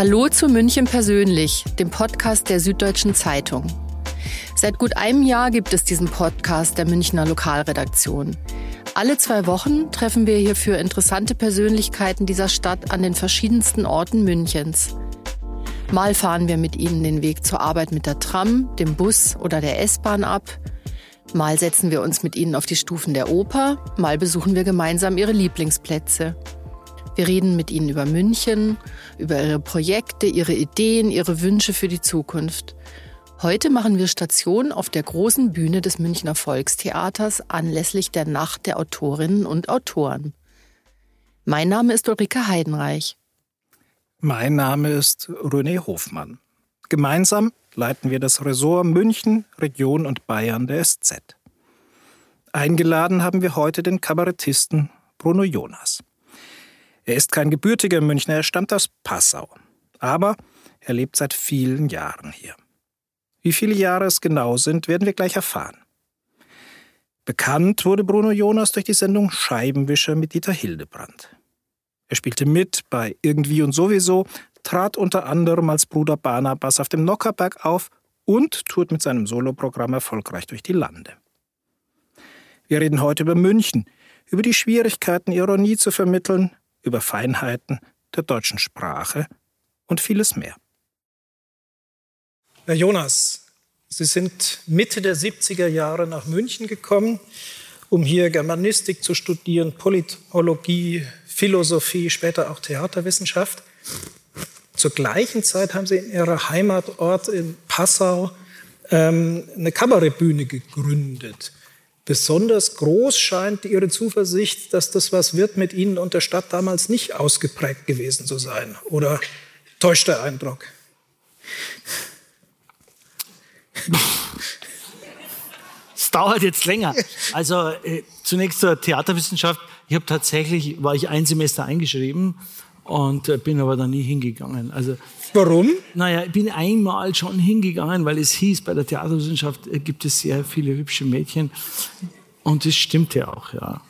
Hallo zu München persönlich, dem Podcast der Süddeutschen Zeitung. Seit gut einem Jahr gibt es diesen Podcast der Münchner Lokalredaktion. Alle zwei Wochen treffen wir hierfür interessante Persönlichkeiten dieser Stadt an den verschiedensten Orten Münchens. Mal fahren wir mit ihnen den Weg zur Arbeit mit der Tram, dem Bus oder der S-Bahn ab. Mal setzen wir uns mit ihnen auf die Stufen der Oper, mal besuchen wir gemeinsam ihre Lieblingsplätze. Wir reden mit ihnen über München, über ihre Projekte, ihre Ideen, ihre Wünsche für die Zukunft. Heute machen wir Station auf der großen Bühne des Münchner Volkstheaters anlässlich der Nacht der Autorinnen und Autoren. Mein Name ist Ulrike Heidenreich. Mein Name ist René Hofmann. Gemeinsam leiten wir das Ressort München, Region und Bayern der SZ. Eingeladen haben wir heute den Kabarettisten Bruno Jonas. Er ist kein gebürtiger Münchner, er stammt aus Passau. Aber er lebt seit vielen Jahren hier. Wie viele Jahre es genau sind, werden wir gleich erfahren. Bekannt wurde Bruno Jonas durch die Sendung Scheibenwischer mit Dieter Hildebrand. Er spielte mit bei Irgendwie und sowieso, trat unter anderem als Bruder Barnabas auf dem Nockerberg auf und tourt mit seinem Soloprogramm erfolgreich durch die Lande. Wir reden heute über München, über die Schwierigkeiten, Ironie zu vermitteln, über Feinheiten der deutschen Sprache und vieles mehr. Herr Jonas, Sie sind Mitte der 70er Jahre nach München gekommen, um hier Germanistik zu studieren, Politologie, Philosophie, später auch Theaterwissenschaft. Zur gleichen Zeit haben Sie in Ihrer Heimatort in Passau ähm, eine Kabarettbühne gegründet. Besonders groß scheint Ihre Zuversicht, dass das was wird mit Ihnen und der Stadt damals nicht ausgeprägt gewesen zu sein. Oder täuscht der Eindruck? Es dauert jetzt länger. Also äh, zunächst zur Theaterwissenschaft. Ich habe tatsächlich, war ich ein Semester eingeschrieben und äh, bin aber da nie hingegangen. Also Warum? Naja, ich bin einmal schon hingegangen, weil es hieß, bei der Theaterwissenschaft äh, gibt es sehr viele hübsche Mädchen. Und das stimmte auch, ja.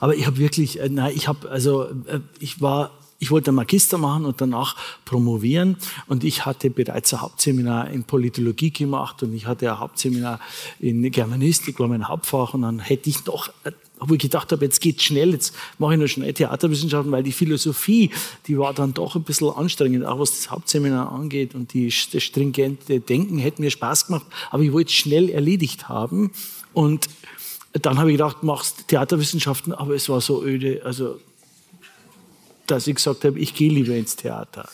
Aber ich habe wirklich, äh, nein, ich habe, also, äh, ich war ich wollte Magister machen und danach promovieren. Und ich hatte bereits ein Hauptseminar in Politologie gemacht und ich hatte ein Hauptseminar in Germanistik, war mein Hauptfach. Und dann hätte ich noch wo ich gedacht habe, jetzt geht's schnell, jetzt mache ich nur schnell Theaterwissenschaften, weil die Philosophie, die war dann doch ein bisschen anstrengend, auch was das Hauptseminar angeht und die, das stringente Denken hätte mir Spaß gemacht, aber ich wollte es schnell erledigt haben und dann habe ich gedacht, machst Theaterwissenschaften, aber es war so öde, also dass ich gesagt habe, ich gehe lieber ins Theater.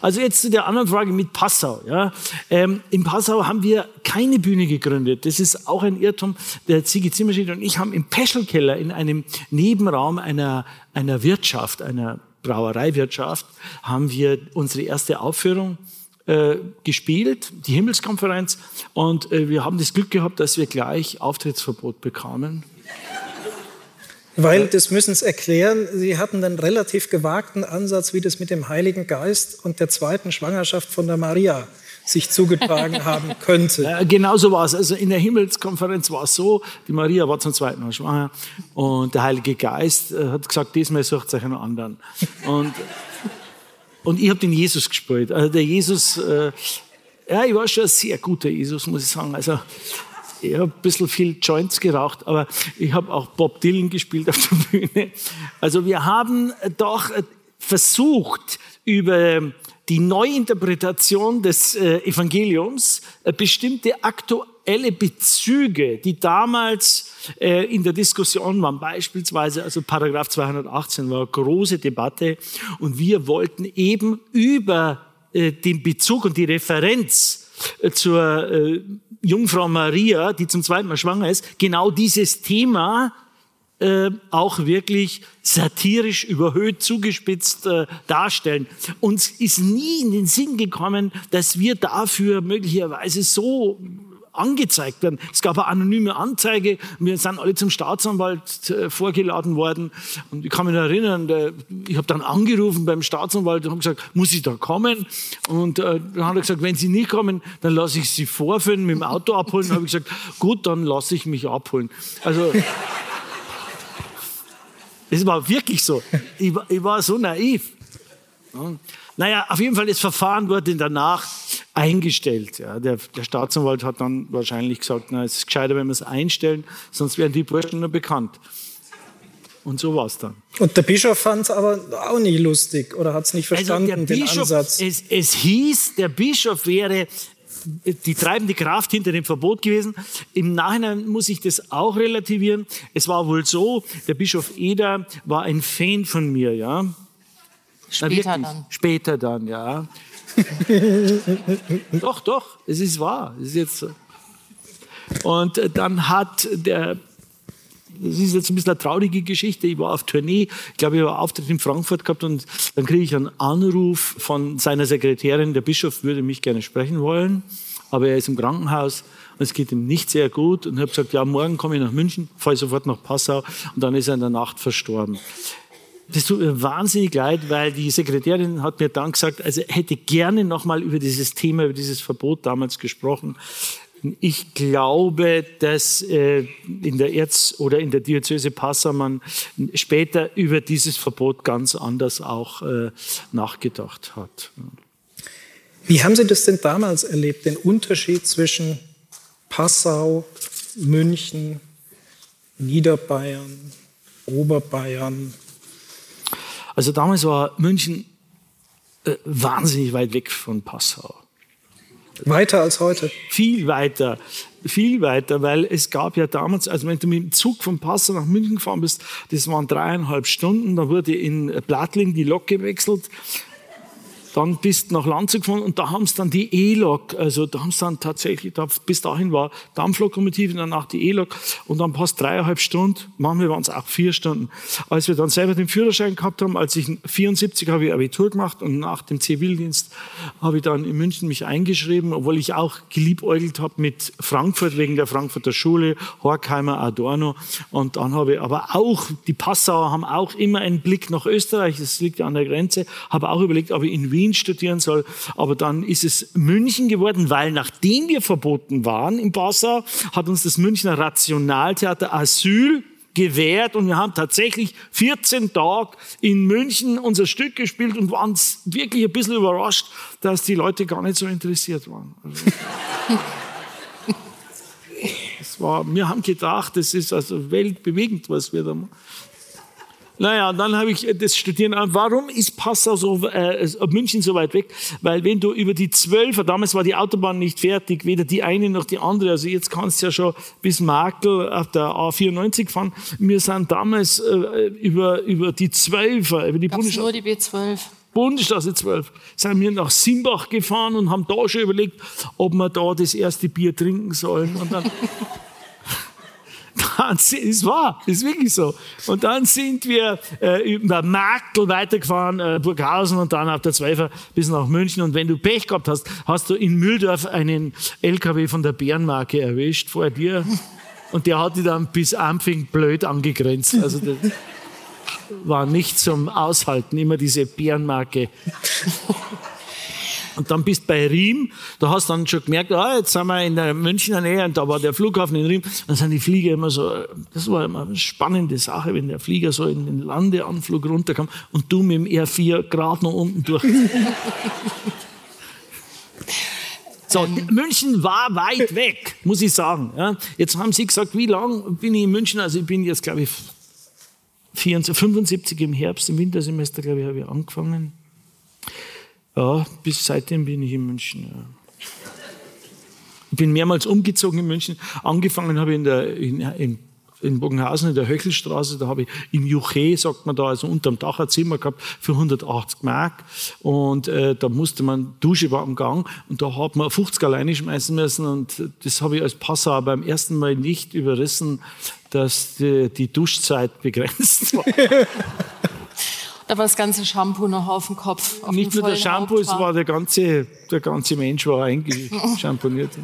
Also jetzt zu der anderen Frage mit Passau. Ja. Ähm, in Passau haben wir keine Bühne gegründet. Das ist auch ein Irrtum. Der Ziggy Zimmerschied und ich haben im Peschelkeller in einem Nebenraum einer, einer Wirtschaft, einer Brauereiwirtschaft, haben wir unsere erste Aufführung äh, gespielt, die Himmelskonferenz. Und äh, wir haben das Glück gehabt, dass wir gleich Auftrittsverbot bekamen. Weil, das müssen Sie erklären, Sie hatten einen relativ gewagten Ansatz, wie das mit dem Heiligen Geist und der zweiten Schwangerschaft von der Maria sich zugetragen haben könnte. Ja, genau so war es. Also in der Himmelskonferenz war es so, die Maria war zum zweiten Mal schwanger und der Heilige Geist äh, hat gesagt, diesmal sucht euch einen anderen. Und, und ich habe den Jesus gespielt. Also der Jesus, äh, ja, ich war schon ein sehr guter Jesus, muss ich sagen. Also ich habe ein bisschen viel Joints geraucht, aber ich habe auch Bob Dylan gespielt auf der Bühne. Also wir haben doch versucht, über die Neuinterpretation des äh, Evangeliums äh, bestimmte aktuelle Bezüge, die damals äh, in der Diskussion waren, beispielsweise, also Paragraph 218 war eine große Debatte und wir wollten eben über den Bezug und die Referenz zur Jungfrau Maria, die zum zweiten Mal schwanger ist, genau dieses Thema äh, auch wirklich satirisch überhöht, zugespitzt äh, darstellen. Uns ist nie in den Sinn gekommen, dass wir dafür möglicherweise so angezeigt werden. Es gab eine anonyme Anzeige. Wir sind alle zum Staatsanwalt äh, vorgeladen worden. Und ich kann mich erinnern, ich habe dann angerufen beim Staatsanwalt und habe gesagt, muss ich da kommen? Und äh, dann hat er gesagt, wenn Sie nicht kommen, dann lasse ich Sie vorführen, mit dem Auto abholen. Dann habe ich gesagt, gut, dann lasse ich mich abholen. Also es war wirklich so. Ich, ich war so naiv. Naja, auf jeden Fall, das Verfahren wurde danach eingestellt. Ja. Der, der Staatsanwalt hat dann wahrscheinlich gesagt, na, es ist gescheiter, wenn wir es einstellen, sonst werden die Burschen nur bekannt. Und so war es dann. Und der Bischof fand es aber auch nicht lustig oder hat es nicht also verstanden, also den Bischof, Ansatz. Es, es hieß, der Bischof wäre die treibende Kraft hinter dem Verbot gewesen. Im Nachhinein muss ich das auch relativieren. Es war wohl so, der Bischof Eder war ein Fan von mir, ja. Später dann. Später dann, ja. doch, doch, es ist wahr. Es ist jetzt so. Und dann hat der das ist jetzt ein bisschen eine traurige Geschichte. Ich war auf Tournee, ich glaube, ich habe einen Auftritt in Frankfurt gehabt und dann kriege ich einen Anruf von seiner Sekretärin, der Bischof würde mich gerne sprechen wollen, aber er ist im Krankenhaus und es geht ihm nicht sehr gut und ich habe gesagt, ja, morgen komme ich nach München, fahre sofort nach Passau und dann ist er in der Nacht verstorben. Das tut mir wahnsinnig leid, weil die Sekretärin hat mir dann gesagt, also hätte gerne nochmal über dieses Thema, über dieses Verbot damals gesprochen. Ich glaube, dass äh, in der Erz- oder in der Diözese Passau man später über dieses Verbot ganz anders auch äh, nachgedacht hat. Wie haben Sie das denn damals erlebt, den Unterschied zwischen Passau, München, Niederbayern, Oberbayern, also damals war München äh, wahnsinnig weit weg von Passau. Weiter als heute? Viel weiter, viel weiter, weil es gab ja damals, also wenn du mit dem Zug von Passau nach München gefahren bist, das waren dreieinhalb Stunden, da wurde in Blattling die Lok gewechselt dann bist du nach Landshut gefahren und da haben sie dann die E-Lok, also da haben sie dann tatsächlich, da, bis dahin war Dampflokomotive, danach die E-Lok und dann passt dreieinhalb Stunden, manchmal waren es auch vier Stunden. Als wir dann selber den Führerschein gehabt haben, als ich 74 habe ich Abitur gemacht und nach dem Zivildienst habe ich dann in München mich eingeschrieben, obwohl ich auch geliebäugelt habe mit Frankfurt wegen der Frankfurter Schule, Horkheimer, Adorno und dann habe ich aber auch, die Passauer haben auch immer einen Blick nach Österreich, das liegt ja an der Grenze, habe auch überlegt, ob ich in Wien Wien studieren soll. Aber dann ist es München geworden, weil nachdem wir verboten waren in Passau, hat uns das Münchner Rationaltheater Asyl gewährt und wir haben tatsächlich 14 Tage in München unser Stück gespielt und waren wirklich ein bisschen überrascht, dass die Leute gar nicht so interessiert waren. Also, das war, wir haben gedacht, das ist also weltbewegend, was wir da machen. Naja, dann habe ich das Studieren an. Warum ist Passau so, äh, München so weit weg? Weil wenn du über die Zwölfer, damals war die Autobahn nicht fertig, weder die eine noch die andere. Also jetzt kannst du ja schon bis Makel auf der A94 fahren. Wir sind damals äh, über, über die Zwölfer, über die Bundesstraße. nur die B12. Bundesstraße 12, sind wir nach Simbach gefahren und haben da schon überlegt, ob wir da das erste Bier trinken sollen. Und dann dann, ist wahr, ist wirklich so. Und dann sind wir äh, über Marktl weitergefahren, äh, Burghausen und dann auf der Zweifer bis nach München. Und wenn du Pech gehabt hast, hast du in Mühldorf einen LKW von der Bärenmarke erwischt vor dir. Und der hat dich dann bis Ampfing blöd angegrenzt. Also das war nicht zum Aushalten, immer diese Bärenmarke. Und dann bist du bei Riem, da hast du dann schon gemerkt, ah, jetzt sind wir in der Münchner Nähe und da war der Flughafen in Riem. Dann sind die Flieger immer so, das war immer eine spannende Sache, wenn der Flieger so in den Landeanflug runterkam und du mit dem R4 gerade noch unten durch. So, ähm. München war weit weg, muss ich sagen. Ja, jetzt haben Sie gesagt, wie lange bin ich in München? Also ich bin jetzt, glaube ich, 74, 75 im Herbst, im Wintersemester, glaube ich, habe ich angefangen. Ja, bis seitdem bin ich in München. Ja. Ich bin mehrmals umgezogen in München. Angefangen habe ich in, der, in, in, in Bogenhausen in der Höchelstraße. Da habe ich im Juche, sagt man da, also unterm Dach ein Zimmer gehabt für 180 Mark. Und äh, da musste man, Dusche war am Gang und da hat man 50 alleine schmeißen müssen. Und das habe ich als Passauer beim ersten Mal nicht überrissen, dass die, die Duschzeit begrenzt war. Da war das ganze Shampoo noch auf dem Kopf. Auf Nicht nur der Shampoo, es war der ganze, der ganze Mensch war eingeschamponiert.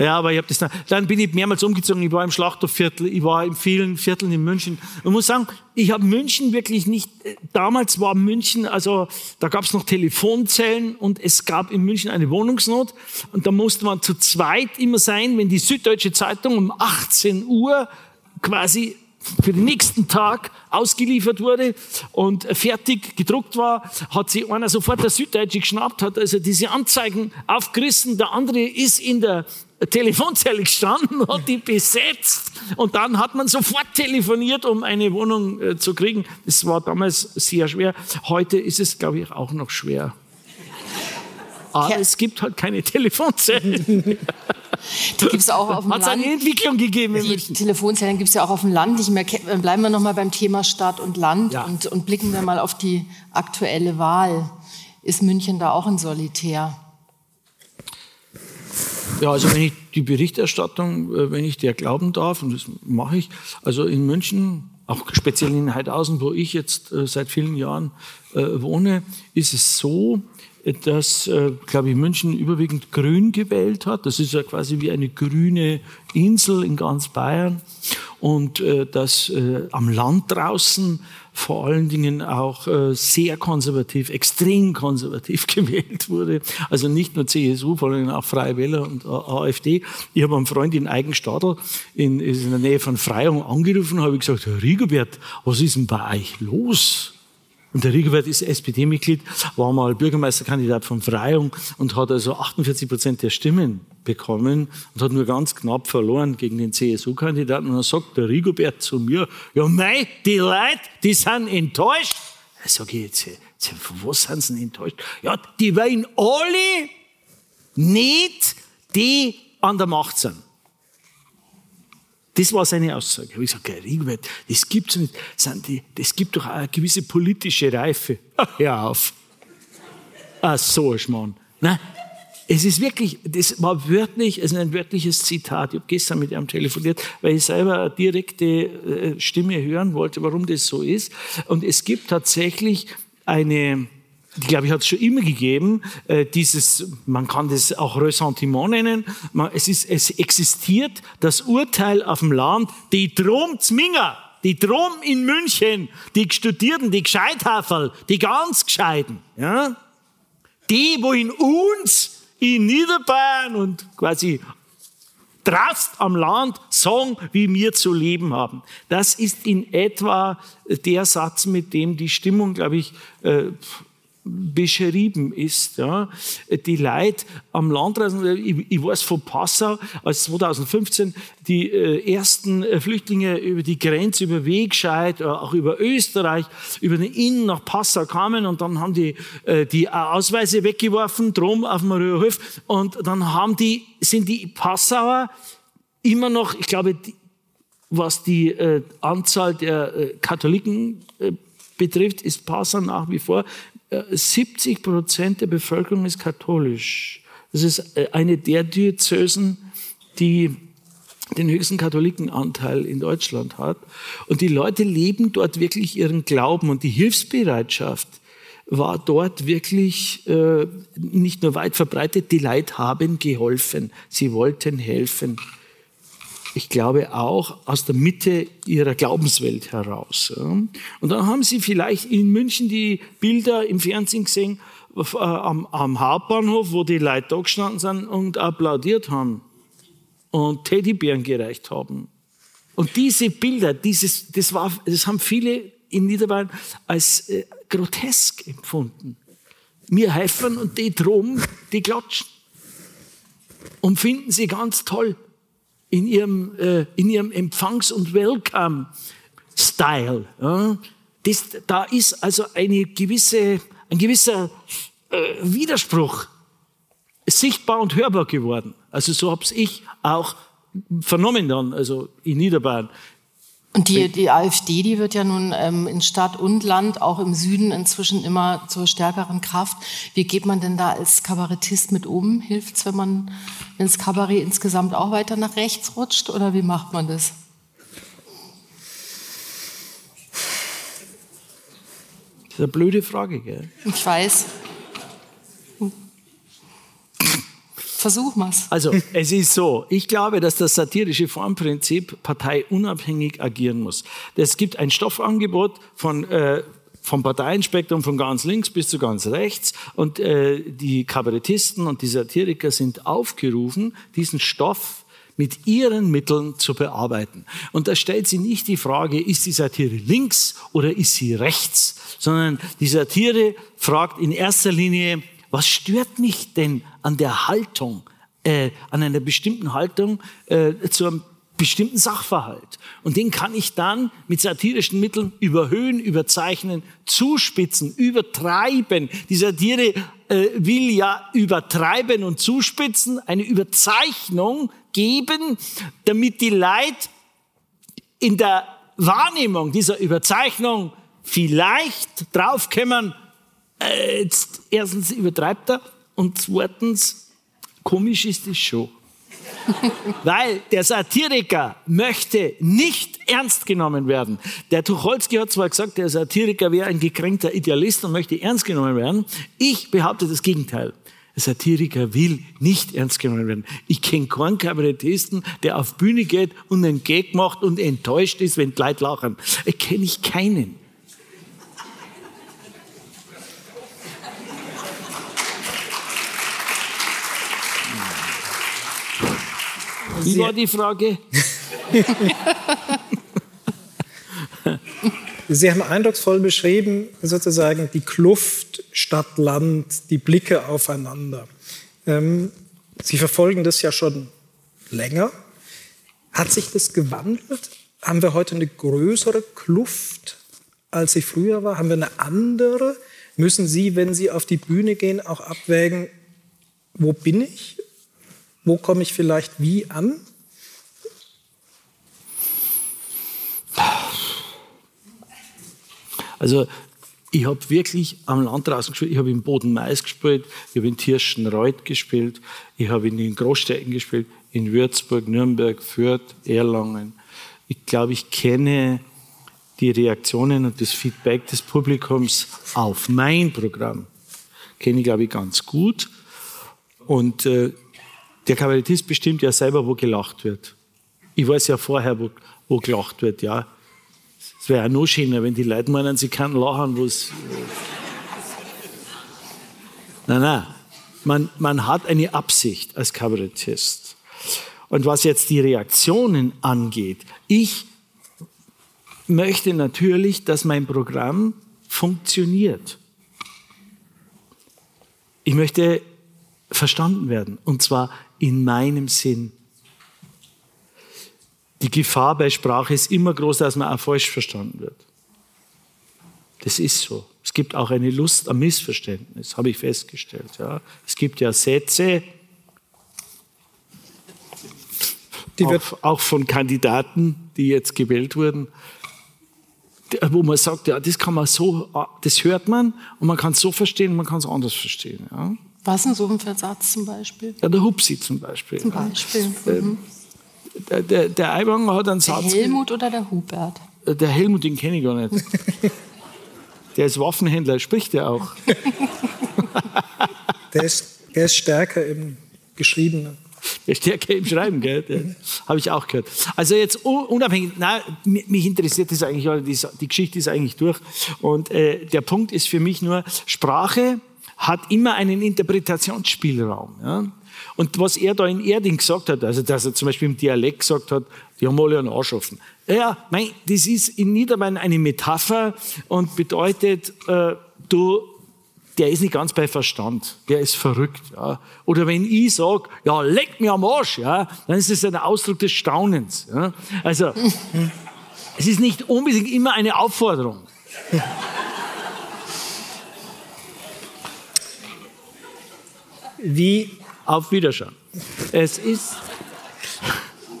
Ja, aber ich habe das dann, dann bin ich mehrmals umgezogen. Ich war im Schlachterviertel, ich war in vielen Vierteln in München. Man muss sagen, ich habe München wirklich nicht. Damals war München, also da gab es noch Telefonzellen und es gab in München eine Wohnungsnot und da musste man zu zweit immer sein, wenn die Süddeutsche Zeitung um 18 Uhr quasi für den nächsten Tag ausgeliefert wurde und fertig gedruckt war, hat sich einer sofort der Süddeutsche geschnappt, hat also diese Anzeigen aufgerissen. Der andere ist in der Telefonzelle gestanden, hat die besetzt und dann hat man sofort telefoniert, um eine Wohnung äh, zu kriegen. Das war damals sehr schwer. Heute ist es, glaube ich, auch noch schwer. Aber ja. es gibt halt keine Telefonzellen. Die gibt es auch auf dem Hat's Land. Hat eine Entwicklung gegeben in Die München. Telefonzellen gibt es ja auch auf dem Land. Ich merke, bleiben wir noch mal beim Thema Stadt und Land ja. und, und blicken wir mal auf die aktuelle Wahl. Ist München da auch ein Solitär? Ja, also wenn ich die Berichterstattung, äh, wenn ich der glauben darf, und das mache ich, also in München, auch speziell in Heidhausen, wo ich jetzt äh, seit vielen Jahren äh, wohne, ist es so, dass, äh, glaube ich, München überwiegend grün gewählt hat. Das ist ja quasi wie eine grüne Insel in ganz Bayern. Und äh, dass äh, am Land draußen vor allen Dingen auch sehr konservativ, extrem konservativ gewählt wurde. Also nicht nur CSU, vor allem auch Freie Wähler und AfD. Ich habe einen Freund in Eigenstadel in, in der Nähe von Freyung angerufen und habe gesagt, Herr Rigobert, was ist denn bei euch los? Und der Riegowert ist SPD-Mitglied, war mal Bürgermeisterkandidat von Freyung und hat also 48 Prozent der Stimmen bekommen und hat nur ganz knapp verloren gegen den CSU-Kandidaten. Und dann sagt der Rigobert zu mir, ja mei, die Leute, die sind enttäuscht. Da sage ich jetzt, von was sind sie enttäuscht? Ja, die wollen alle nicht, die an der Macht sind. Das war seine Aussage. Ich habe gesagt, Rigobert, das gibt's nicht. Das gibt doch eine gewisse politische Reife. Ach, hör auf. Ah, so ein Schmarrn. Nein, es ist wirklich, das war wörtlich, es ist ein wörtliches Zitat. Ich habe gestern mit ihm telefoniert, weil ich selber eine direkte äh, Stimme hören wollte, warum das so ist. Und es gibt tatsächlich eine, glaube ich hat es schon immer gegeben, äh, dieses, man kann das auch Ressentiment nennen, man, es, ist, es existiert das Urteil auf dem Land, die drum Zminger, die drum in München, die Studierten, die Gescheithaferl, die ganz Gescheiten, ja, die, wo in uns, in Niederbayern und quasi Drast am Land sagen, wie wir zu leben haben. Das ist in etwa der Satz, mit dem die Stimmung, glaube ich, äh, beschrieben ist. Ja. Die Leute am Landreisen, ich, ich weiß von Passau, als 2015 die äh, ersten äh, Flüchtlinge über die Grenze, über Wegscheid, äh, auch über Österreich, über den Inn nach Passau kamen und dann haben die äh, die Ausweise weggeworfen, drum auf Röhrhof und dann haben die, sind die Passauer immer noch, ich glaube, die, was die äh, Anzahl der äh, Katholiken äh, betrifft, ist Passau nach wie vor 70 Prozent der Bevölkerung ist katholisch. Das ist äh, eine der Diözesen, die den höchsten Katholikenanteil in Deutschland hat. Und die Leute leben dort wirklich ihren Glauben und die Hilfsbereitschaft war dort wirklich äh, nicht nur weit verbreitet, die Leute haben geholfen, sie wollten helfen ich glaube auch aus der Mitte ihrer Glaubenswelt heraus. Und dann haben Sie vielleicht in München die Bilder im Fernsehen gesehen äh, am, am Hauptbahnhof, wo die Leute da gestanden sind und applaudiert haben und Teddybären gereicht haben. Und diese Bilder, dieses, das, war, das haben viele in Niederbayern als äh, grotesk empfunden. Wir helfen und die drum, die klatschen. Und finden sie ganz toll in ihrem, äh, in ihrem Empfangs- und Welcome-Style. Ja? Das, da ist also eine gewisse, ein gewisser äh, Widerspruch sichtbar und hörbar geworden. Also so habe ich auch vernommen dann, also in Niederbayern. Und die, die AfD, die wird ja nun ähm, in Stadt und Land, auch im Süden inzwischen immer zur stärkeren Kraft. Wie geht man denn da als Kabarettist mit um? Hilft es, wenn man ins Kabarett insgesamt auch weiter nach rechts rutscht oder wie macht man das? Das ist eine blöde Frage, gell? Ich weiß. Versuch mal's. Also, es ist so. Ich glaube, dass das satirische Formprinzip parteiunabhängig agieren muss. Es gibt ein Stoffangebot von, äh, vom Parteienspektrum von ganz links bis zu ganz rechts und äh, die Kabarettisten und die Satiriker sind aufgerufen, diesen Stoff mit ihren Mitteln zu bearbeiten. Und da stellt sie nicht die Frage, ist die Satire links oder ist sie rechts, sondern die Satire fragt in erster Linie, was stört mich denn an der Haltung, äh, an einer bestimmten Haltung äh, zu einem bestimmten Sachverhalt. Und den kann ich dann mit satirischen Mitteln überhöhen, überzeichnen, zuspitzen, übertreiben. Die Satire äh, will ja übertreiben und zuspitzen, eine Überzeichnung geben, damit die Leid in der Wahrnehmung dieser Überzeichnung vielleicht draufkommen, äh, jetzt erstens übertreibt er und zweitens komisch ist es schon. Weil der Satiriker möchte nicht ernst genommen werden. Der Tucholsky hat zwar gesagt, der Satiriker wäre ein gekränkter Idealist und möchte ernst genommen werden. Ich behaupte das Gegenteil. Der Satiriker will nicht ernst genommen werden. Ich kenne keinen Kabarettisten, der auf Bühne geht und einen Gag macht und enttäuscht ist, wenn die Leute lachen. Ich kenne ich keinen. Wie war die Frage? Sie haben eindrucksvoll beschrieben, sozusagen die Kluft Stadt-Land, die Blicke aufeinander. Ähm, Sie verfolgen das ja schon länger. Hat sich das gewandelt? Haben wir heute eine größere Kluft, als sie früher war? Haben wir eine andere? Müssen Sie, wenn Sie auf die Bühne gehen, auch abwägen, wo bin ich? Wo komme ich vielleicht wie an? Also ich habe wirklich am Land draußen gespielt. Ich habe in Boden-Mais gespielt, ich habe in Tirschenreuth gespielt, ich habe in den Großstädten gespielt, in Würzburg, Nürnberg, Fürth, Erlangen. Ich glaube, ich kenne die Reaktionen und das Feedback des Publikums auf mein Programm. Kenne ich, glaube ich, ganz gut. Und äh, der Kabarettist bestimmt ja selber, wo gelacht wird. Ich weiß ja vorher, wo, wo gelacht wird, ja. Es wäre ja noch schöner, wenn die Leute meinen, sie können lachen, wo es. Nein, nein. Man, man hat eine Absicht als Kabarettist. Und was jetzt die Reaktionen angeht, ich möchte natürlich, dass mein Programm funktioniert. Ich möchte verstanden werden, und zwar in meinem Sinn. Die Gefahr bei Sprache ist immer groß, dass man auch falsch verstanden wird. Das ist so. Es gibt auch eine Lust am Missverständnis, habe ich festgestellt. Ja. Es gibt ja Sätze, auch, auch, von Kandidaten, die jetzt gewählt wurden, wo man sagt, ja, das kann man so, das hört man und man kann es so verstehen, man kann es anders verstehen. Ja. Was ist so ein Versatz zum Beispiel? Ja, der Hupsi zum Beispiel. Zum Beispiel. Ja. Mhm. Der, der, der Aiwanger hat einen Satz. Der Helmut oder der Hubert? Äh, der Helmut, den kenne ich gar nicht. der ist Waffenhändler, spricht der auch. der, ist, der ist stärker im Geschriebenen. Der ist stärker im Schreiben, gell? Mhm. Habe ich auch gehört. Also jetzt unabhängig, nein, mich interessiert das eigentlich, die, die Geschichte ist eigentlich durch. Und äh, der Punkt ist für mich nur, Sprache hat immer einen Interpretationsspielraum. Ja? Und was er da in Erding gesagt hat, also dass er zum Beispiel im Dialekt gesagt hat, die haben alle einen Arsch offen. Ja, mein, das ist in Niederbayern eine Metapher und bedeutet, äh, du, der ist nicht ganz bei Verstand, der ist verrückt. Ja. Oder wenn ich sage, ja, leck mir am Arsch, ja, dann ist es ein Ausdruck des Staunens. Ja. Also, es ist nicht unbedingt immer eine Aufforderung. Wie auf Wiederschauen. Es ist,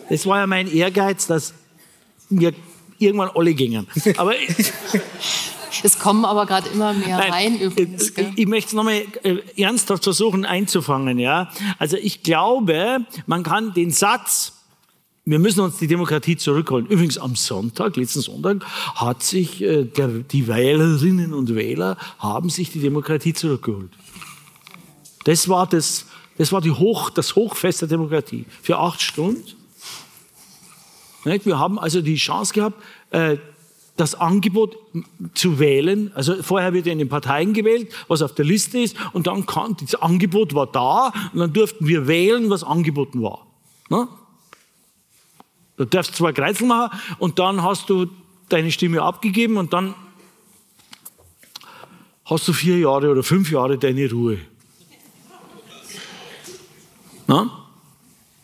es war ja mein Ehrgeiz, dass wir irgendwann alle gingen. Aber es kommen aber gerade immer mehr Nein, rein übrigens. Gell? Ich möchte es nochmal äh, ernsthaft versuchen einzufangen. Ja? Also ich glaube, man kann den Satz, wir müssen uns die Demokratie zurückholen. Übrigens am Sonntag, letzten Sonntag, hat sich äh, der, die Wählerinnen und Wähler haben sich die Demokratie zurückgeholt. Das war, das, das, war die Hoch, das Hochfest der Demokratie für acht Stunden. Wir haben also die Chance gehabt, äh, das Angebot zu wählen. Also vorher wird in den Parteien gewählt, was auf der Liste ist, und dann kann, das Angebot war da, und dann durften wir wählen, was angeboten war. Du darfst zwei Kreuzel machen und dann hast du deine Stimme abgegeben und dann hast du vier Jahre oder fünf Jahre deine Ruhe. Na?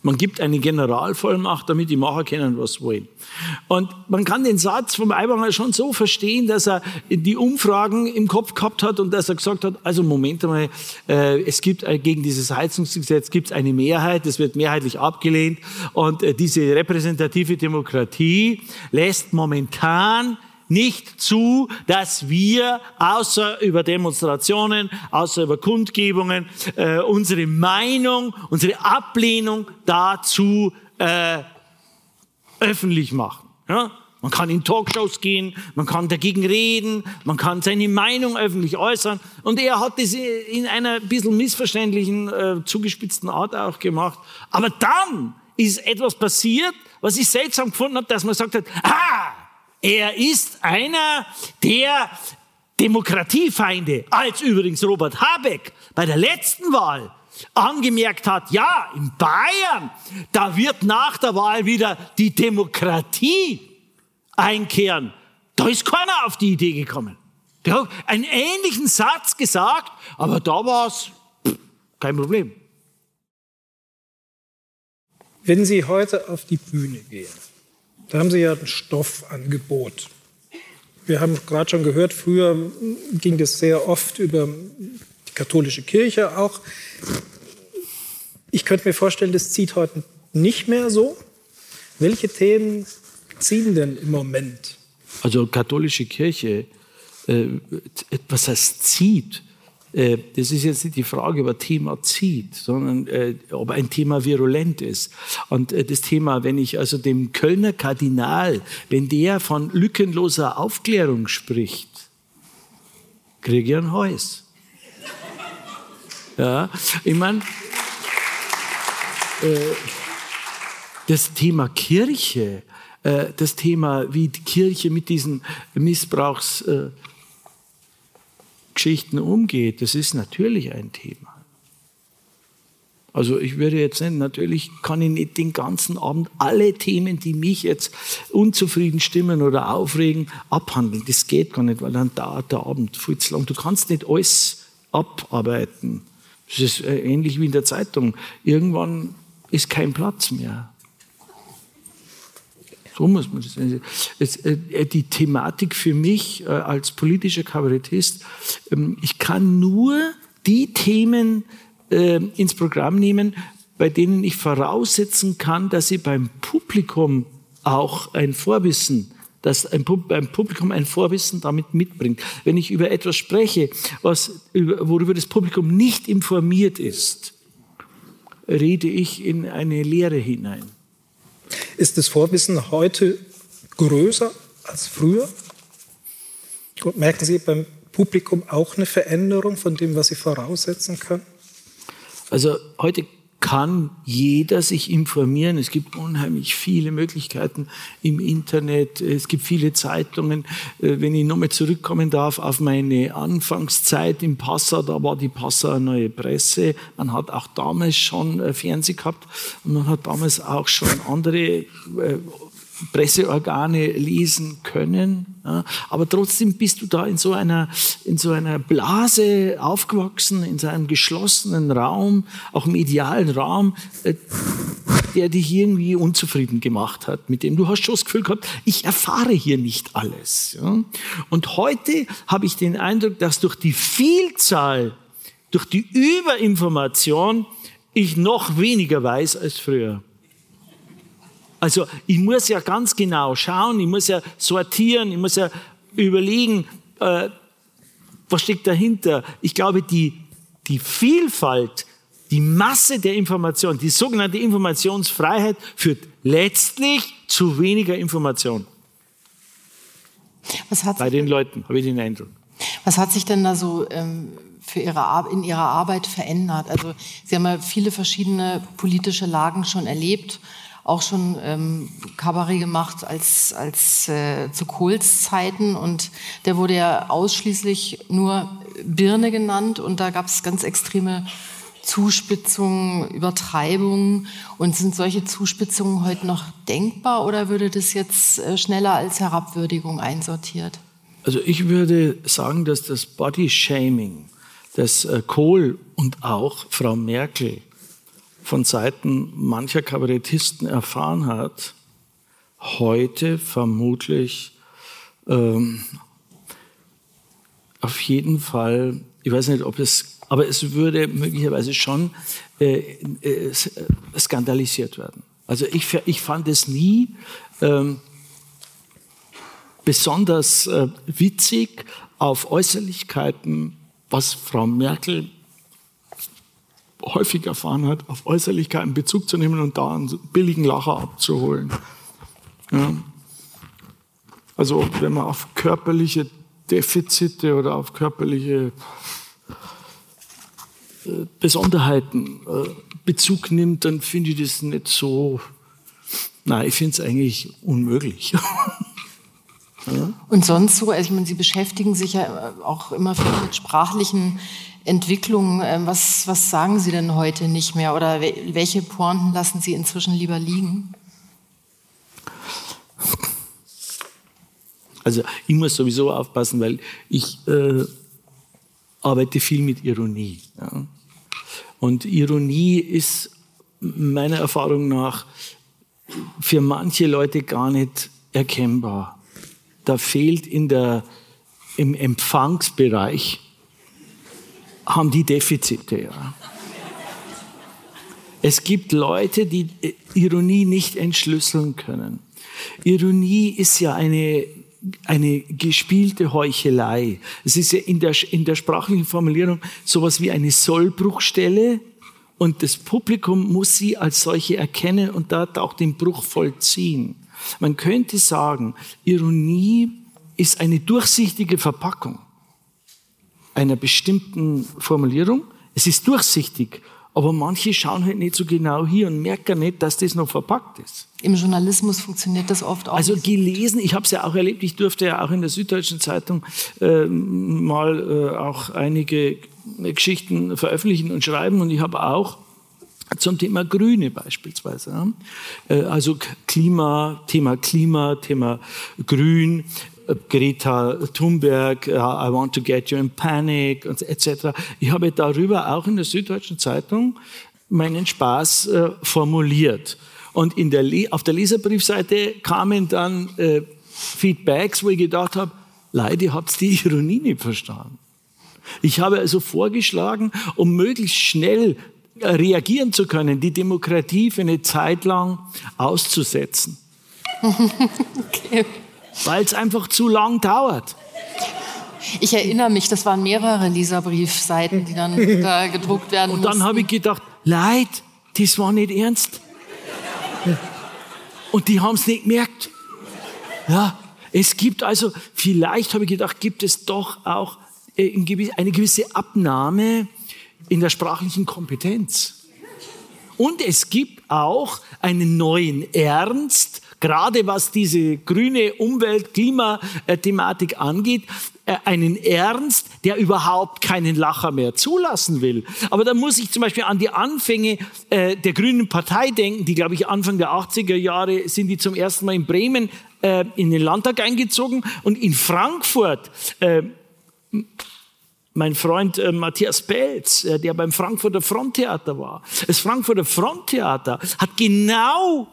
Man gibt eine Generalvollmacht, damit die Macher können, was wollen. Und man kann den Satz vom Aiwanger schon so verstehen, dass er die Umfragen im Kopf gehabt hat und dass er gesagt hat, also Moment einmal, äh, es gibt äh, gegen dieses Heizungsgesetz gibt es eine Mehrheit, es wird mehrheitlich abgelehnt und äh, diese repräsentative Demokratie lässt momentan nicht zu, dass wir außer über Demonstrationen, außer über Kundgebungen äh, unsere Meinung, unsere Ablehnung dazu äh, öffentlich machen. Ja? Man kann in Talkshows gehen, man kann dagegen reden, man kann seine Meinung öffentlich äußern. Und er hat das in einer ein bisschen missverständlichen, äh, zugespitzten Art auch gemacht. Aber dann ist etwas passiert, was ich seltsam gefunden habe, dass man sagt hat, ah, er ist einer der Demokratiefeinde, als übrigens Robert Habeck bei der letzten Wahl angemerkt hat, ja, in Bayern, da wird nach der Wahl wieder die Demokratie einkehren. Da ist keiner auf die Idee gekommen. Der hat einen ähnlichen Satz gesagt, aber da war es kein Problem. Wenn Sie heute auf die Bühne gehen, da haben Sie ja ein Stoffangebot. Wir haben gerade schon gehört, früher ging das sehr oft über die katholische Kirche auch. Ich könnte mir vorstellen, das zieht heute nicht mehr so. Welche Themen ziehen denn im Moment? Also katholische Kirche, äh, was heißt zieht? Äh, das ist jetzt nicht die Frage, ob ein Thema zieht, sondern äh, ob ein Thema virulent ist. Und äh, das Thema, wenn ich also dem Kölner Kardinal, wenn der von lückenloser Aufklärung spricht, kriege ich ein Häus. Ja, ich meine, das Thema Kirche, das Thema, wie die Kirche mit diesen Missbrauchs Geschichten umgeht, das ist natürlich ein Thema. Also ich würde jetzt nicht, natürlich kann ich nicht den ganzen Abend alle Themen, die mich jetzt unzufrieden stimmen oder aufregen, abhandeln. Das geht gar nicht, weil dann dauert der Abend viel zu lang. Du kannst nicht alles abarbeiten. Das ist äh, ähnlich wie in der Zeitung. Irgendwann ist kein Platz mehr. So muss man das sehen. Äh, die Thematik für mich äh, als politischer Kabarettist, ähm, ich kann nur die Themen äh, ins Programm nehmen, bei denen ich voraussetzen kann, dass sie beim Publikum auch ein Vorwissen dass ein, beim Publikum ein Vorwissen damit mitbringt. Wenn ich über etwas spreche, was, worüber das Publikum nicht informiert ist, rede ich in eine Lehre hinein. Ist das Vorwissen heute größer als früher? Und merken Sie beim Publikum auch eine Veränderung von dem, was Sie voraussetzen können? Also heute kann jeder sich informieren. Es gibt unheimlich viele Möglichkeiten im Internet. Es gibt viele Zeitungen. Äh, wenn ich nochmal zurückkommen darf auf meine Anfangszeit im Passau, da war die Passauer Neue Presse. Man hat auch damals schon äh, Fernsehen gehabt und man hat damals auch schon andere äh, Presseorgane lesen können. Ja, aber trotzdem bist du da in so einer, in so einer Blase aufgewachsen, in so einem geschlossenen Raum, auch medialen Raum, äh, der dich irgendwie unzufrieden gemacht hat, mit dem du hast schon das Gefühl gehabt, ich erfahre hier nicht alles. Ja. Und heute habe ich den Eindruck, dass durch die Vielzahl, durch die Überinformation ich noch weniger weiß als früher. Also ich muss ja ganz genau schauen, ich muss ja sortieren, ich muss ja überlegen, äh, was steckt dahinter. Ich glaube, die, die Vielfalt, die Masse der Information, die sogenannte Informationsfreiheit führt letztlich zu weniger Information. Bei den Leuten, habe ich den Eindruck. Was hat sich denn da so ähm, für ihre, in Ihrer Arbeit verändert? Also Sie haben ja viele verschiedene politische Lagen schon erlebt auch schon ähm, Kabarett gemacht als, als äh, zu Kohls Zeiten und der wurde ja ausschließlich nur Birne genannt und da gab es ganz extreme Zuspitzungen, Übertreibungen. Und sind solche Zuspitzungen heute noch denkbar oder würde das jetzt äh, schneller als Herabwürdigung einsortiert? Also ich würde sagen, dass das Body Shaming, das äh, Kohl und auch Frau Merkel von Seiten mancher Kabarettisten erfahren hat, heute vermutlich ähm, auf jeden Fall, ich weiß nicht, ob es, aber es würde möglicherweise schon äh, äh, skandalisiert werden. Also ich, ich fand es nie ähm, besonders äh, witzig, auf Äußerlichkeiten, was Frau Merkel häufig erfahren hat, auf Äußerlichkeiten Bezug zu nehmen und da einen billigen Lacher abzuholen. Ja. Also wenn man auf körperliche Defizite oder auf körperliche äh, Besonderheiten äh, Bezug nimmt, dann finde ich das nicht so. Nein, ich finde es eigentlich unmöglich. Und sonst so, also ich meine, Sie beschäftigen sich ja auch immer viel mit sprachlichen Entwicklungen. Ähm, was, was sagen Sie denn heute nicht mehr oder welche Pointen lassen Sie inzwischen lieber liegen? Also ich muss sowieso aufpassen, weil ich äh, arbeite viel mit Ironie. Ja. Und Ironie ist meiner Erfahrung nach für manche Leute gar nicht erkennbar. Da fehlt in der, im Empfangsbereich, haben die Defizite. Ja. Es gibt Leute, die Ironie nicht entschlüsseln können. Ironie ist ja eine eine gespielte Heuchelei. Es ist ja in der, in der sprachlichen Formulierung sowas wie eine Sollbruchstelle und das Publikum muss sie als solche erkennen und dort auch den Bruch vollziehen. Man könnte sagen, Ironie ist eine durchsichtige Verpackung einer bestimmten Formulierung. Es ist durchsichtig aber manche schauen halt nicht so genau hier und merken nicht, dass das noch verpackt ist. Im Journalismus funktioniert das oft auch. Also gelesen, ich habe es ja auch erlebt, ich durfte ja auch in der Süddeutschen Zeitung äh, mal äh, auch einige Geschichten veröffentlichen und schreiben und ich habe auch zum Thema Grüne beispielsweise. Äh, also Klima, Thema Klima, Thema Grün, Greta Thunberg, I want to get you in panic, etc. Ich habe darüber auch in der Süddeutschen Zeitung meinen Spaß äh, formuliert. Und in der auf der Leserbriefseite kamen dann äh, Feedbacks, wo ich gedacht habe, Leute, ihr habt die Ironie nicht verstanden. Ich habe also vorgeschlagen, um möglichst schnell äh, reagieren zu können, die Demokratie für eine Zeit lang auszusetzen. okay weil es einfach zu lang dauert. Ich erinnere mich, das waren mehrere Leserbriefseiten, die dann da gedruckt werden Und dann habe ich gedacht, Leid, das war nicht ernst. Und die haben es nicht gemerkt. Ja, es gibt also, vielleicht habe ich gedacht, gibt es doch auch äh, eine gewisse Abnahme in der sprachlichen Kompetenz. Und es gibt auch einen neuen Ernst gerade was diese grüne Umwelt-Klima-Thematik angeht, äh, einen Ernst, der überhaupt keinen Lacher mehr zulassen will. Aber da muss ich zum Beispiel an die Anfänge äh, der Grünen Partei denken, die, glaube ich, Anfang der 80er Jahre sind die zum ersten Mal in Bremen äh, in den Landtag eingezogen und in Frankfurt mein Freund äh, Matthias Pelz, äh, der beim Frankfurter Fronttheater war. Das Frankfurter Fronttheater hat genau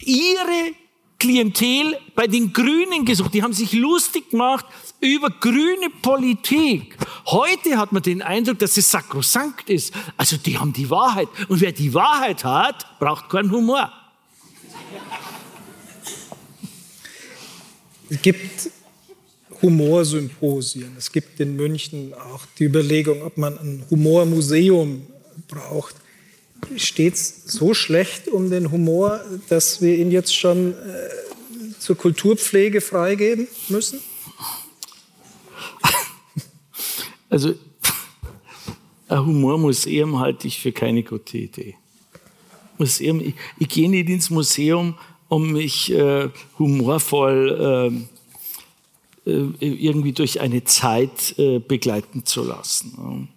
ihre Klientel bei den Grünen gesucht. Die haben sich lustig gemacht über grüne Politik. Heute hat man den Eindruck, dass es sakrosankt ist. Also die haben die Wahrheit. Und wer die Wahrheit hat, braucht keinen Humor. Es gibt Humorsymposien. Es gibt in München auch die Überlegung, ob man ein Humormuseum braucht steht es so schlecht um den Humor, dass wir ihn jetzt schon äh, zur Kulturpflege freigeben müssen? Also ein Humormuseum halte ich für keine gute Idee. Museum, ich, ich gehe nicht ins Museum, um mich äh, humorvoll äh, äh irgendwie durch eine Zeit äh, begleiten zu lassen.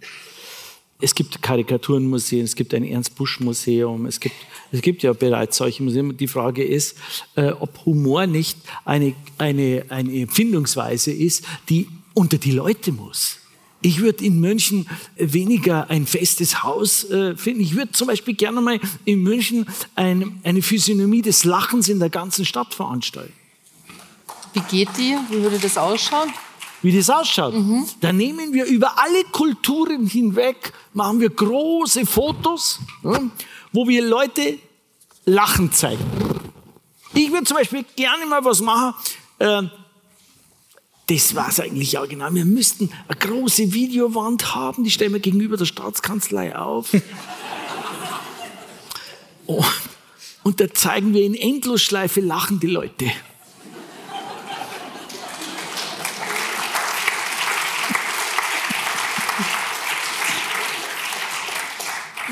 Es gibt Karikaturenmuseen, es gibt ein Ernst-Busch-Museum, es gibt, es gibt ja bereits solche Museen. Die Frage ist, äh, ob Humor nicht eine, eine, eine Empfindungsweise ist, die unter die Leute muss. Ich würde in München weniger ein festes Haus äh, finden. Ich würde zum Beispiel gerne mal in München ein, eine Physiognomie des Lachens in der ganzen Stadt veranstalten. Wie geht die? Wie würde das ausschauen? Wie das ausschaut. Mhm. Da nehmen wir über alle Kulturen hinweg, machen wir große Fotos, wo wir Leute lachen zeigen. Ich würde zum Beispiel gerne mal was machen. Äh, das war es eigentlich auch genau. Wir müssten eine große Videowand haben, die stellen wir gegenüber der Staatskanzlei auf. oh, und da zeigen wir in Endlosschleife lachende Leute.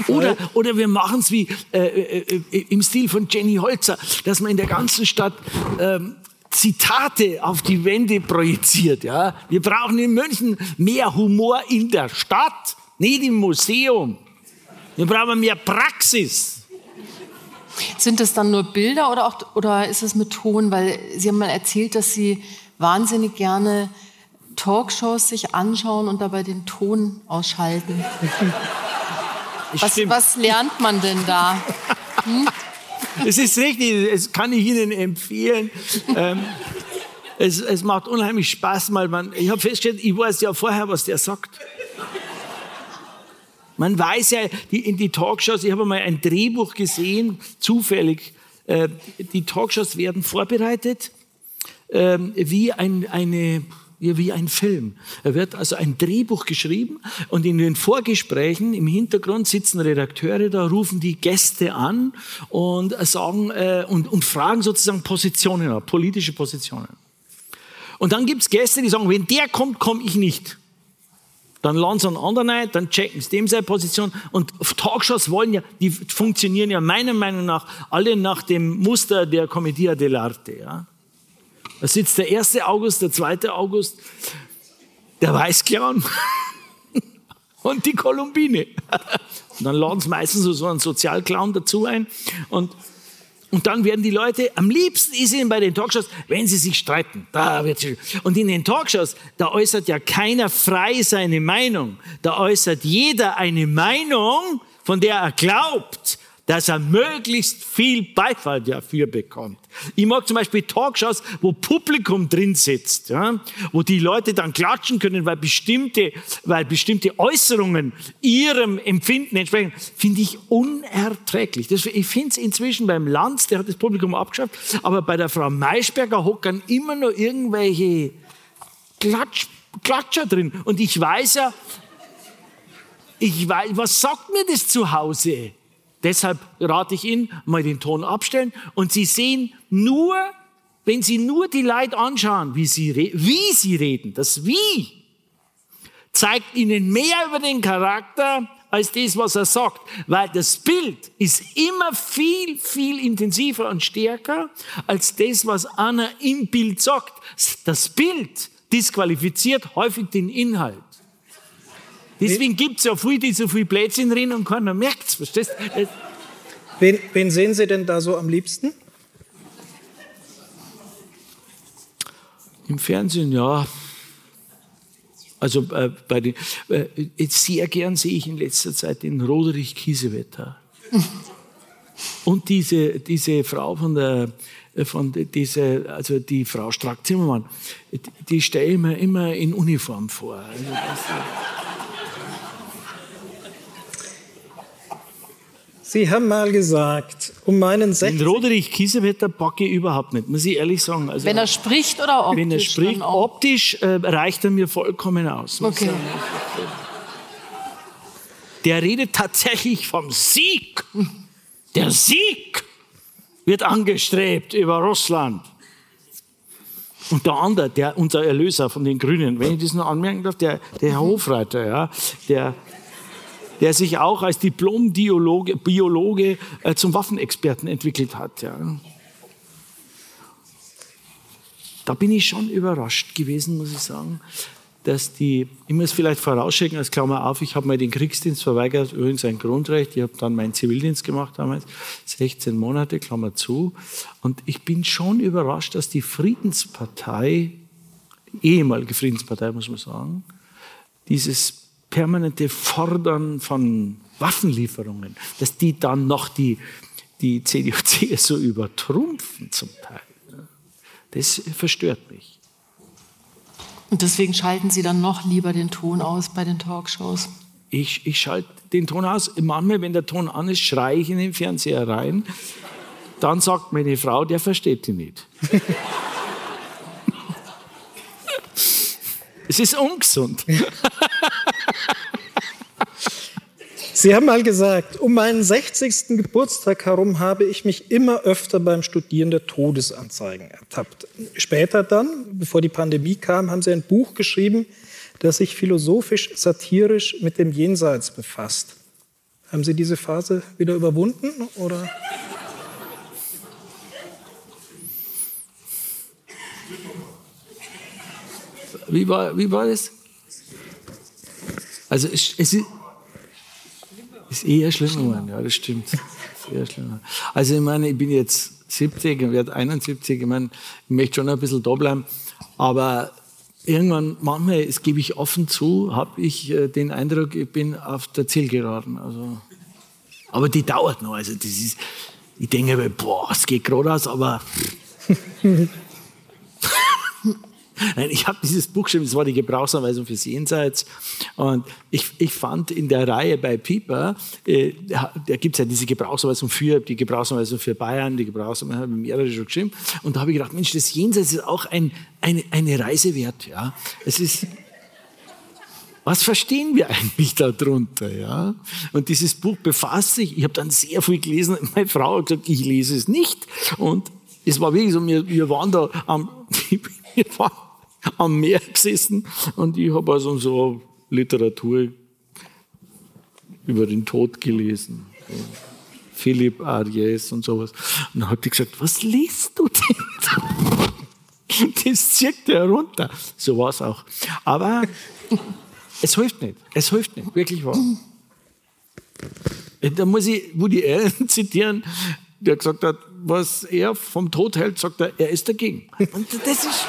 Oder, oder wir machen es wie äh, äh, äh, im Stil von Jenny Holzer, dass man in der ganzen Stadt ähm, Zitate auf die Wände projiziert. Ja? Wir brauchen in München mehr Humor in der Stadt, nicht im Museum. Wir brauchen mehr Praxis. Sind das dann nur Bilder oder, auch, oder ist es mit Ton? Weil Sie haben mal erzählt, dass Sie wahnsinnig gerne Talkshows sich anschauen und dabei den Ton ausschalten. Was, was, lernt man denn da? Hm? Es ist richtig, das kann ich Ihnen empfehlen. Ähm, es, es, macht unheimlich Spaß, weil man, ich habe festgestellt, ich weiß ja vorher, was der sagt. Man weiß ja, die, in die Talkshows, ich habe mal ein Drehbuch gesehen, zufällig, äh, die Talkshows werden vorbereitet äh, wie ein, eine, wie ein Film. Er wird also ein Drehbuch geschrieben und in den Vorgesprächen im Hintergrund sitzen Redakteure da, rufen die Gäste an und sagen äh, und, und fragen sozusagen Positionen ab, politische Positionen. Und dann gibt es Gäste, die sagen, wenn der kommt, komme ich nicht. Dann laden sie einen anderen ein, dann checken sie dem seine Position. Und Talkshows wollen ja, die funktionieren ja meiner Meinung nach alle nach dem Muster der Commedia dell'arte. Ja? Da sitzt der 1. August, der 2. August, der Weißclown und die Kolumbine. Und dann laden sie meistens so einen Sozialclown dazu ein. Und, und dann werden die Leute, am liebsten ist ihnen bei den Talkshows, wenn sie sich streiten. Da wird sie, und in den Talkshows, da äußert ja keiner frei seine Meinung. Da äußert jeder eine Meinung, von der er glaubt, dass er möglichst viel Beifall dafür bekommt. Ich mag zum Beispiel Talkshows, wo Publikum drin sitzt, ja, wo die Leute dann klatschen können, weil bestimmte, weil bestimmte Äußerungen ihrem Empfinden entsprechen, finde ich unerträglich. Das, ich finde es inzwischen beim Lanz, der hat das Publikum abgeschafft, aber bei der Frau Maischberger hockern immer nur irgendwelche Klatsch, Klatscher drin. Und ich weiß ja, ich weiß, was sagt mir das zu Hause? Deshalb rate ich Ihnen, mal den Ton abstellen und Sie sehen nur, wenn Sie nur die Leute anschauen, wie sie, wie sie reden, das Wie zeigt Ihnen mehr über den Charakter als das, was er sagt, weil das Bild ist immer viel, viel intensiver und stärker als das, was Anna im Bild sagt. Das Bild disqualifiziert häufig den Inhalt. Deswegen gibt es ja viel, die so viel Blödsinn drin und keiner merkt es. Verstehst du? Wen, wen sehen Sie denn da so am liebsten? Im Fernsehen, ja. Also äh, bei den, äh, sehr gern sehe ich in letzter Zeit den Roderich Kiesewetter. Und diese, diese Frau von der, von diese, also die Frau Strack-Zimmermann, die, die stelle ich mir immer in Uniform vor. Also das, Sie haben mal gesagt, um meinen 60 Den Roderich Kiesewetter packe ich überhaupt nicht, muss ich ehrlich sagen. Also, wenn er spricht oder optisch? Wenn er spricht, optisch äh, reicht er mir vollkommen aus. Okay. Der redet tatsächlich vom Sieg. Der Sieg wird angestrebt über Russland. Und der andere, der, unser Erlöser von den Grünen, wenn ich das noch anmerken darf, der, der Herr Hofreiter, ja, der, der sich auch als Diplom-Biologe Biologe, äh, zum Waffenexperten entwickelt hat. Ja. Da bin ich schon überrascht gewesen, muss ich sagen. dass die, ich muss vielleicht vorausschicken als Klammer auf, ich habe mal den Kriegsdienst verweigert, übrigens ein Grundrecht. Ich habe dann meinen Zivildienst gemacht damals, 16 Monate, Klammer zu. Und ich bin schon überrascht, dass die Friedenspartei, ehemalige Friedenspartei muss man sagen, dieses permanente Fordern von Waffenlieferungen, dass die dann noch die, die CDU-CSU übertrumpfen zum Teil. Das verstört mich. Und deswegen schalten Sie dann noch lieber den Ton aus bei den Talkshows? Ich, ich schalte den Ton aus. Manchmal, wenn der Ton an ist, schreie ich in den Fernseher rein. Dann sagt meine Frau, der versteht die nicht. es ist ungesund. Sie haben mal gesagt, um meinen 60. Geburtstag herum habe ich mich immer öfter beim Studieren der Todesanzeigen ertappt. Später dann, bevor die Pandemie kam, haben Sie ein Buch geschrieben, das sich philosophisch-satirisch mit dem Jenseits befasst. Haben Sie diese Phase wieder überwunden oder? Wie war, wie war das? Also es, es ist, ist eher schlimmer geworden, ja, das stimmt. Eher schlimmer. Also ich meine, ich bin jetzt 70 und werde 71, ich meine, ich möchte schon ein bisschen da bleiben, aber irgendwann, manchmal, das gebe ich offen zu, habe ich äh, den Eindruck, ich bin auf der Zielgeraden. Also, aber die dauert noch, also das ist, ich denke, boah, es geht gerade aus, aber Nein, ich habe dieses Buch geschrieben, das war die Gebrauchsanweisung fürs Jenseits. Und ich, ich fand in der Reihe bei Pieper, äh, da gibt es ja diese Gebrauchsanweisung für, die Gebrauchsanweisung für Bayern, die Gebrauchsanweisung, habe mehrere schon geschrieben. Und da habe ich gedacht, Mensch, das Jenseits ist auch ein, eine, eine Reise wert. Ja? Es ist, was verstehen wir eigentlich darunter? Ja? Und dieses Buch befasst sich, ich habe dann sehr viel gelesen, meine Frau hat gesagt, ich lese es nicht. Und es war wirklich so, wir, wir waren da am, wir waren am Meer gesessen und ich habe also so Literatur über den Tod gelesen. Philipp Ariès und sowas. Und dann hat die gesagt, was liest du denn? Das zieht dir runter. So war es auch. Aber es hilft nicht. Es hilft nicht, wirklich wahr. Da muss ich Woody Allen zitieren, der gesagt hat, was er vom Tod hält, sagt er, er ist dagegen. Und das ist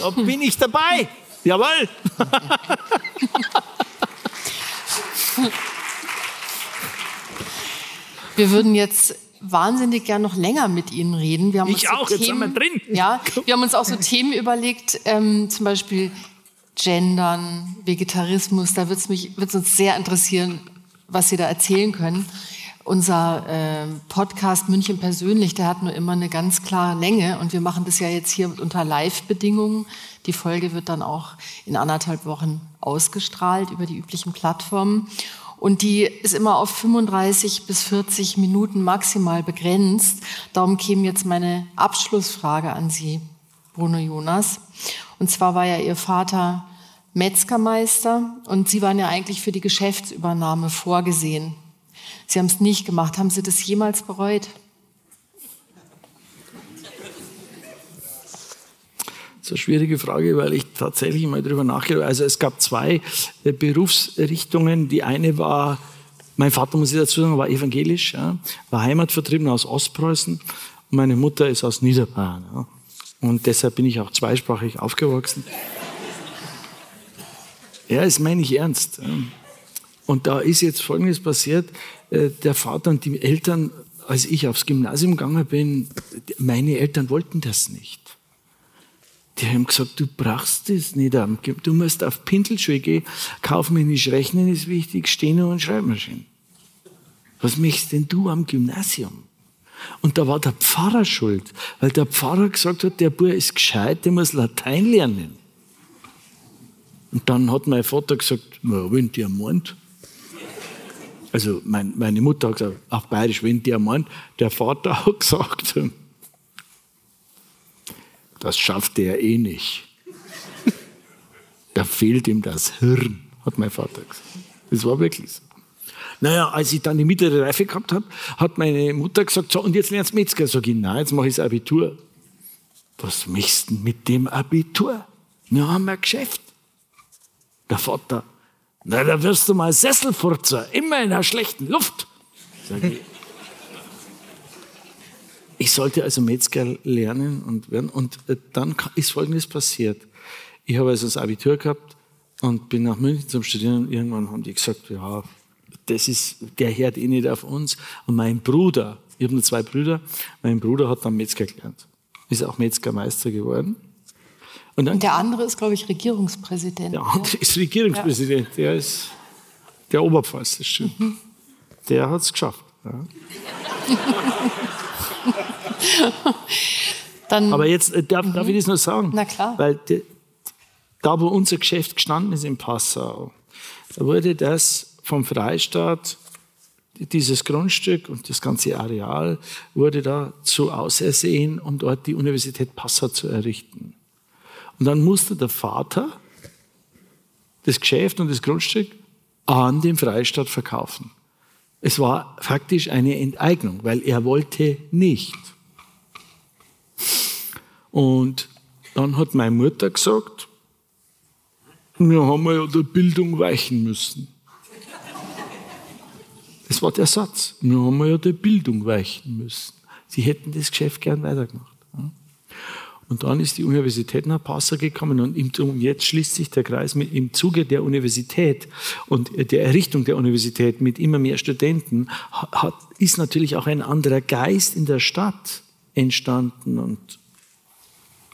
Da bin ich dabei. Jawohl. Wir würden jetzt wahnsinnig gern noch länger mit Ihnen reden. Wir haben ich uns auch, so jetzt Themen, sind wir drin. Ja, wir haben uns auch so Themen überlegt, ähm, zum Beispiel Gendern, Vegetarismus. Da wird es uns sehr interessieren, was Sie da erzählen können. Unser äh, Podcast München persönlich, der hat nur immer eine ganz klare Länge und wir machen das ja jetzt hier unter Live-Bedingungen. Die Folge wird dann auch in anderthalb Wochen ausgestrahlt über die üblichen Plattformen. Und die ist immer auf 35 bis 40 Minuten maximal begrenzt. Darum käme jetzt meine Abschlussfrage an Sie, Bruno Jonas. Und zwar war ja Ihr Vater Metzgermeister und Sie waren ja eigentlich für die Geschäftsübernahme vorgesehen. Sie haben es nicht gemacht. Haben Sie das jemals bereut? Das ist eine schwierige Frage, weil ich tatsächlich mal darüber nachgedacht habe. Also es gab zwei äh, Berufsrichtungen. Die eine war, mein Vater, muss ich dazu sagen, war evangelisch, ja, war Heimatvertrieben aus Ostpreußen und meine Mutter ist aus Niederbayern. Ja. Und deshalb bin ich auch zweisprachig aufgewachsen. Ja, das meine ich ernst. Und da ist jetzt Folgendes passiert. Äh, der Vater und die Eltern, als ich aufs Gymnasium gegangen bin, meine Eltern wollten das nicht. Die haben gesagt, du brauchst das nicht. Du musst auf Pintelschule gehen, kaufmännisch rechnen ist wichtig, Steno und Schreibmaschinen. Was möchtest denn du am Gymnasium? Und da war der Pfarrer schuld, weil der Pfarrer gesagt hat, der Bub ist gescheit, der muss Latein lernen. Und dann hat mein Vater gesagt, na, wenn der meint, also mein, meine Mutter hat gesagt, auf Bayerisch, wenn der meint, der Vater hat gesagt, das schafft er eh nicht. Da fehlt ihm das Hirn, hat mein Vater gesagt. Das war wirklich so. Naja, als ich dann die mittlere Reife gehabt habe, hat meine Mutter gesagt, so, und jetzt lernst du Metzger. Sag ich, nein, jetzt mache ich das Abitur. Was möchtest du mit dem Abitur? Wir haben ein Geschäft. Der Vater, na, da wirst du mal Sesselfurzer, immer in der schlechten Luft. Ich. Ich sollte also Metzger lernen und werden. Und äh, dann ist Folgendes passiert. Ich habe also das Abitur gehabt und bin nach München zum Studieren. Irgendwann haben die gesagt, ja, das ist, der hört eh nicht auf uns. Und mein Bruder, ich habe nur zwei Brüder, mein Bruder hat dann Metzger gelernt. Ist auch Metzgermeister geworden. Und, dann, und der andere ist, glaube ich, Regierungspräsident. Der andere ist Regierungspräsident. Ja. Der ist der Oberpfalz, das stimmt. Mhm. Der hat es geschafft. Ja. Dann, Aber jetzt äh, darf, darf, ich das noch sagen? Na klar. Weil die, da, wo unser Geschäft gestanden ist in Passau, da wurde das vom Freistaat, dieses Grundstück und das ganze Areal wurde da zu ausersehen, um dort die Universität Passau zu errichten. Und dann musste der Vater das Geschäft und das Grundstück an den Freistaat verkaufen. Es war faktisch eine Enteignung, weil er wollte nicht. Und dann hat meine Mutter gesagt, wir haben ja der Bildung weichen müssen. Das war der Satz. Wir haben ja der Bildung weichen müssen. Sie hätten das Geschäft gern weitergemacht. Und dann ist die Universität nach Passau gekommen und jetzt schließt sich der Kreis mit, im Zuge der Universität und der Errichtung der Universität mit immer mehr Studenten hat, ist natürlich auch ein anderer Geist in der Stadt entstanden und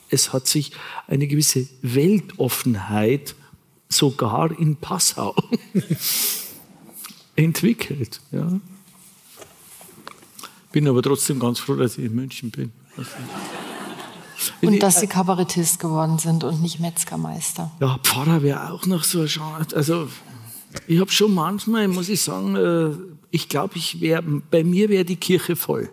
es hat sich eine gewisse Weltoffenheit sogar in Passau entwickelt. Ja. Bin aber trotzdem ganz froh, dass ich in München bin. Und dass Sie Kabarettist geworden sind und nicht Metzgermeister. Ja, Pfarrer wäre auch noch so ein Chance. Also, ich habe schon manchmal, muss ich sagen, äh, ich glaube, ich wär, bei mir wäre die Kirche voll.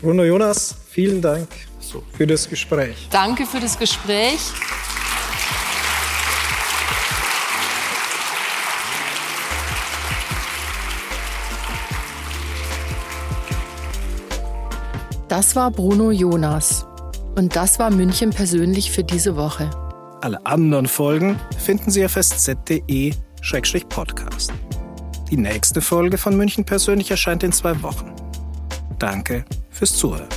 Bruno Jonas, vielen Dank für das Gespräch. Danke für das Gespräch. Das war Bruno Jonas. Und das war München persönlich für diese Woche. Alle anderen Folgen finden Sie auf sz.de-podcast. Die nächste Folge von München persönlich erscheint in zwei Wochen. Danke fürs Zuhören.